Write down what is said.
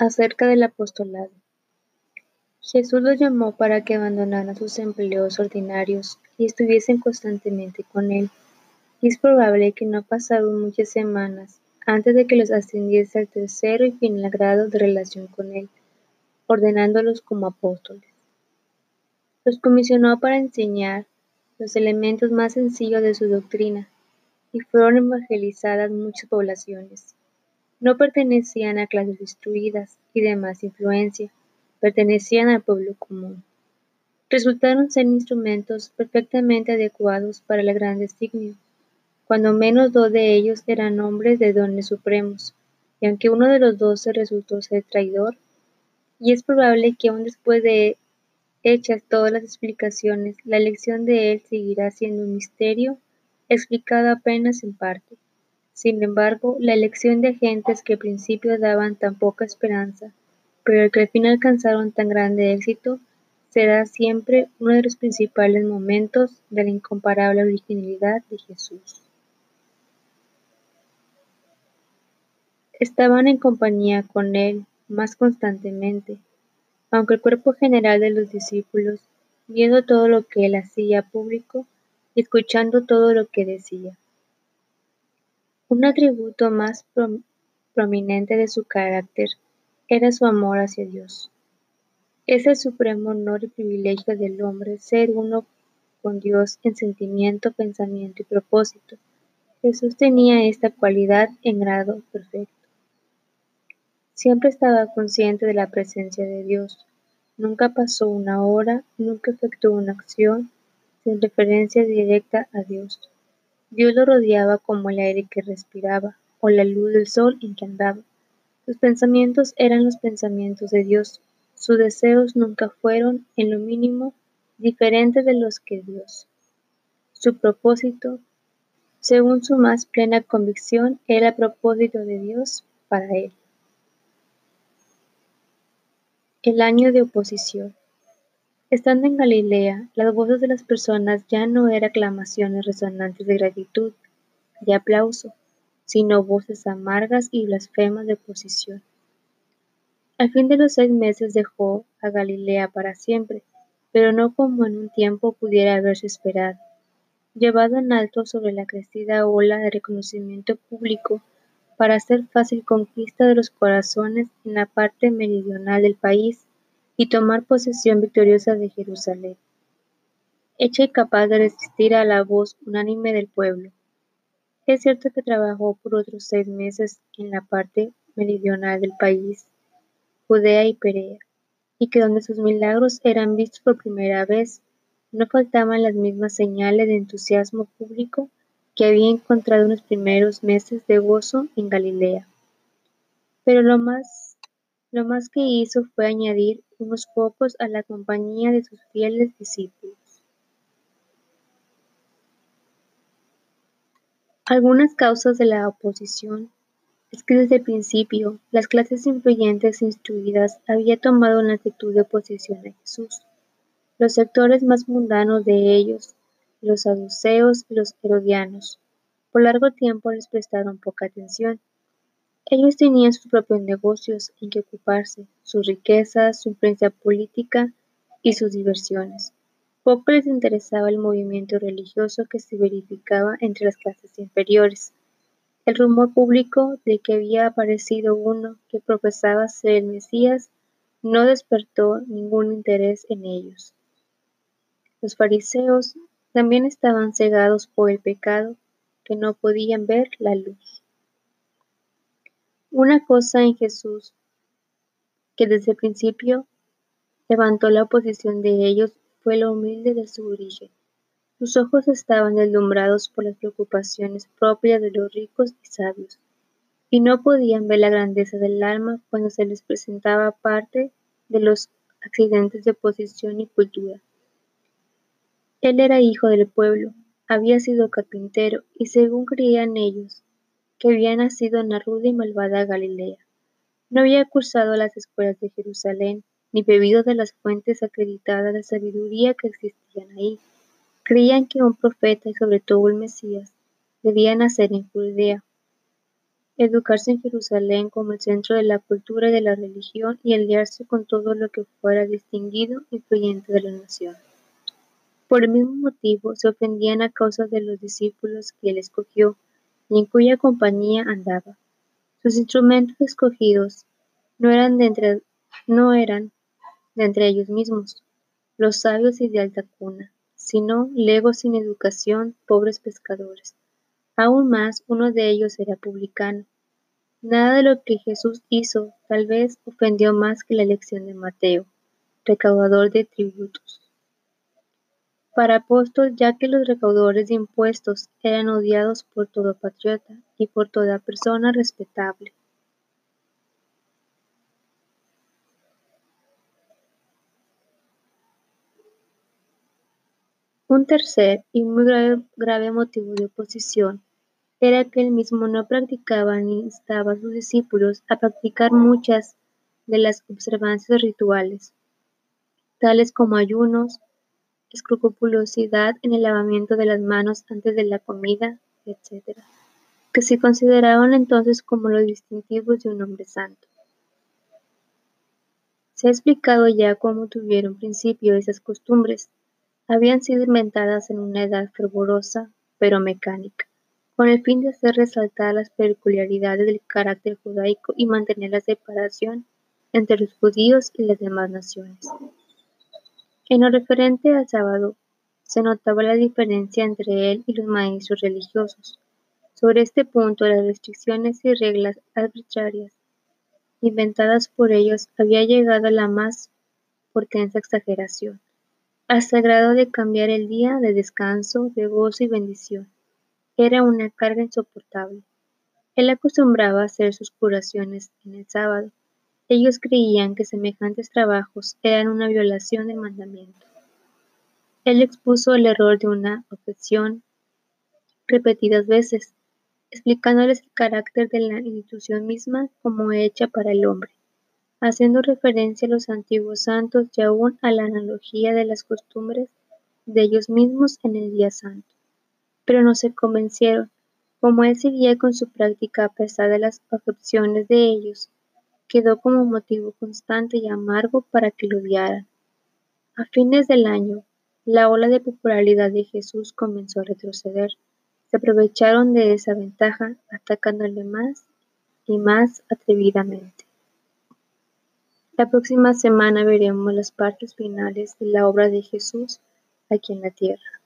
Acerca del apostolado. Jesús los llamó para que abandonaran sus empleos ordinarios y estuviesen constantemente con Él. Y es probable que no pasaron muchas semanas antes de que los ascendiese al tercero y final grado de relación con Él, ordenándolos como apóstoles. Los comisionó para enseñar los elementos más sencillos de su doctrina, y fueron evangelizadas muchas poblaciones. No pertenecían a clases instruidas y de más influencia, pertenecían al pueblo común. Resultaron ser instrumentos perfectamente adecuados para el gran designio, cuando menos dos de ellos eran hombres de dones supremos, y aunque uno de los doce resultó ser traidor, y es probable que aún después de hechas todas las explicaciones, la elección de él seguirá siendo un misterio explicado apenas en parte. Sin embargo, la elección de agentes que al principio daban tan poca esperanza, pero que al fin alcanzaron tan grande éxito, será siempre uno de los principales momentos de la incomparable originalidad de Jesús. Estaban en compañía con él más constantemente, aunque el cuerpo general de los discípulos, viendo todo lo que él hacía público y escuchando todo lo que decía, un atributo más prominente de su carácter era su amor hacia Dios. Es el supremo honor y privilegio del hombre ser uno con Dios en sentimiento, pensamiento y propósito. Jesús tenía esta cualidad en grado perfecto. Siempre estaba consciente de la presencia de Dios. Nunca pasó una hora, nunca efectuó una acción sin referencia directa a Dios. Dios lo rodeaba como el aire que respiraba, o la luz del sol en que andaba. Sus pensamientos eran los pensamientos de Dios. Sus deseos nunca fueron, en lo mínimo, diferentes de los que Dios. Su propósito, según su más plena convicción, era el propósito de Dios para él. El año de oposición. Estando en Galilea, las voces de las personas ya no eran aclamaciones resonantes de gratitud, de aplauso, sino voces amargas y blasfemas de oposición. Al fin de los seis meses dejó a Galilea para siempre, pero no como en un tiempo pudiera haberse esperado. Llevado en alto sobre la crecida ola de reconocimiento público para hacer fácil conquista de los corazones en la parte meridional del país, y tomar posesión victoriosa de Jerusalén, hecha y capaz de resistir a la voz unánime del pueblo. Es cierto que trabajó por otros seis meses en la parte meridional del país, Judea y Perea, y que donde sus milagros eran vistos por primera vez, no faltaban las mismas señales de entusiasmo público que había encontrado en los primeros meses de gozo en Galilea. Pero lo más lo más que hizo fue añadir unos pocos a la compañía de sus fieles discípulos. Algunas causas de la oposición es que desde el principio las clases influyentes e instruidas habían tomado una actitud de oposición a Jesús. Los sectores más mundanos de ellos, los saduceos y los herodianos, por largo tiempo les prestaron poca atención ellos tenían sus propios negocios en que ocuparse, sus riquezas, su influencia política y sus diversiones. Poco les interesaba el movimiento religioso que se verificaba entre las clases inferiores. El rumor público de que había aparecido uno que profesaba ser el Mesías no despertó ningún interés en ellos. Los fariseos también estaban cegados por el pecado, que no podían ver la luz. Una cosa en Jesús que desde el principio levantó la oposición de ellos fue lo humilde de su origen. Sus ojos estaban deslumbrados por las preocupaciones propias de los ricos y sabios, y no podían ver la grandeza del alma cuando se les presentaba parte de los accidentes de posición y cultura. Él era hijo del pueblo, había sido carpintero, y según creían ellos, que había nacido en la ruda y malvada Galilea. No había cursado las escuelas de Jerusalén, ni bebido de las fuentes acreditadas de sabiduría que existían ahí. Creían que un profeta y sobre todo el Mesías debía nacer en Judea. educarse en Jerusalén como el centro de la cultura y de la religión y aliarse con todo lo que fuera distinguido y influyente de la nación. Por el mismo motivo se ofendían a causa de los discípulos que él escogió y en cuya compañía andaba. Sus instrumentos escogidos no eran de entre, no eran de entre ellos mismos, los sabios y de alta cuna, sino legos sin educación, pobres pescadores. Aún más, uno de ellos era publicano. Nada de lo que Jesús hizo tal vez ofendió más que la elección de Mateo, recaudador de tributos. Para apóstol, ya que los recaudadores de impuestos eran odiados por todo patriota y por toda persona respetable. Un tercer y muy grave, motivo de oposición era que él mismo no practicaba ni instaba a sus discípulos a practicar muchas de las observancias rituales, tales como ayunos, escrupulosidad en el lavamiento de las manos antes de la comida, etc., que se consideraban entonces como los distintivos de un hombre santo. Se ha explicado ya cómo tuvieron principio esas costumbres, habían sido inventadas en una edad fervorosa, pero mecánica, con el fin de hacer resaltar las peculiaridades del carácter judaico y mantener la separación entre los judíos y las demás naciones. En lo referente al sábado, se notaba la diferencia entre él y los maestros religiosos. Sobre este punto, las restricciones y reglas arbitrarias inventadas por ellos había llegado a la más potencia exageración hasta grado de cambiar el día de descanso, de gozo y bendición. Era una carga insoportable. Él acostumbraba a hacer sus curaciones en el sábado. Ellos creían que semejantes trabajos eran una violación del mandamiento. Él expuso el error de una objeción repetidas veces, explicándoles el carácter de la institución misma como hecha para el hombre haciendo referencia a los antiguos santos y aún a la analogía de las costumbres de ellos mismos en el día santo. Pero no se convencieron, como él seguía con su práctica a pesar de las objeciones de ellos, quedó como motivo constante y amargo para que lo odiaran. A fines del año, la ola de popularidad de Jesús comenzó a retroceder. Se aprovecharon de esa ventaja, atacándole más y más atrevidamente. La próxima semana veremos las partes finales de la obra de Jesús aquí en la tierra.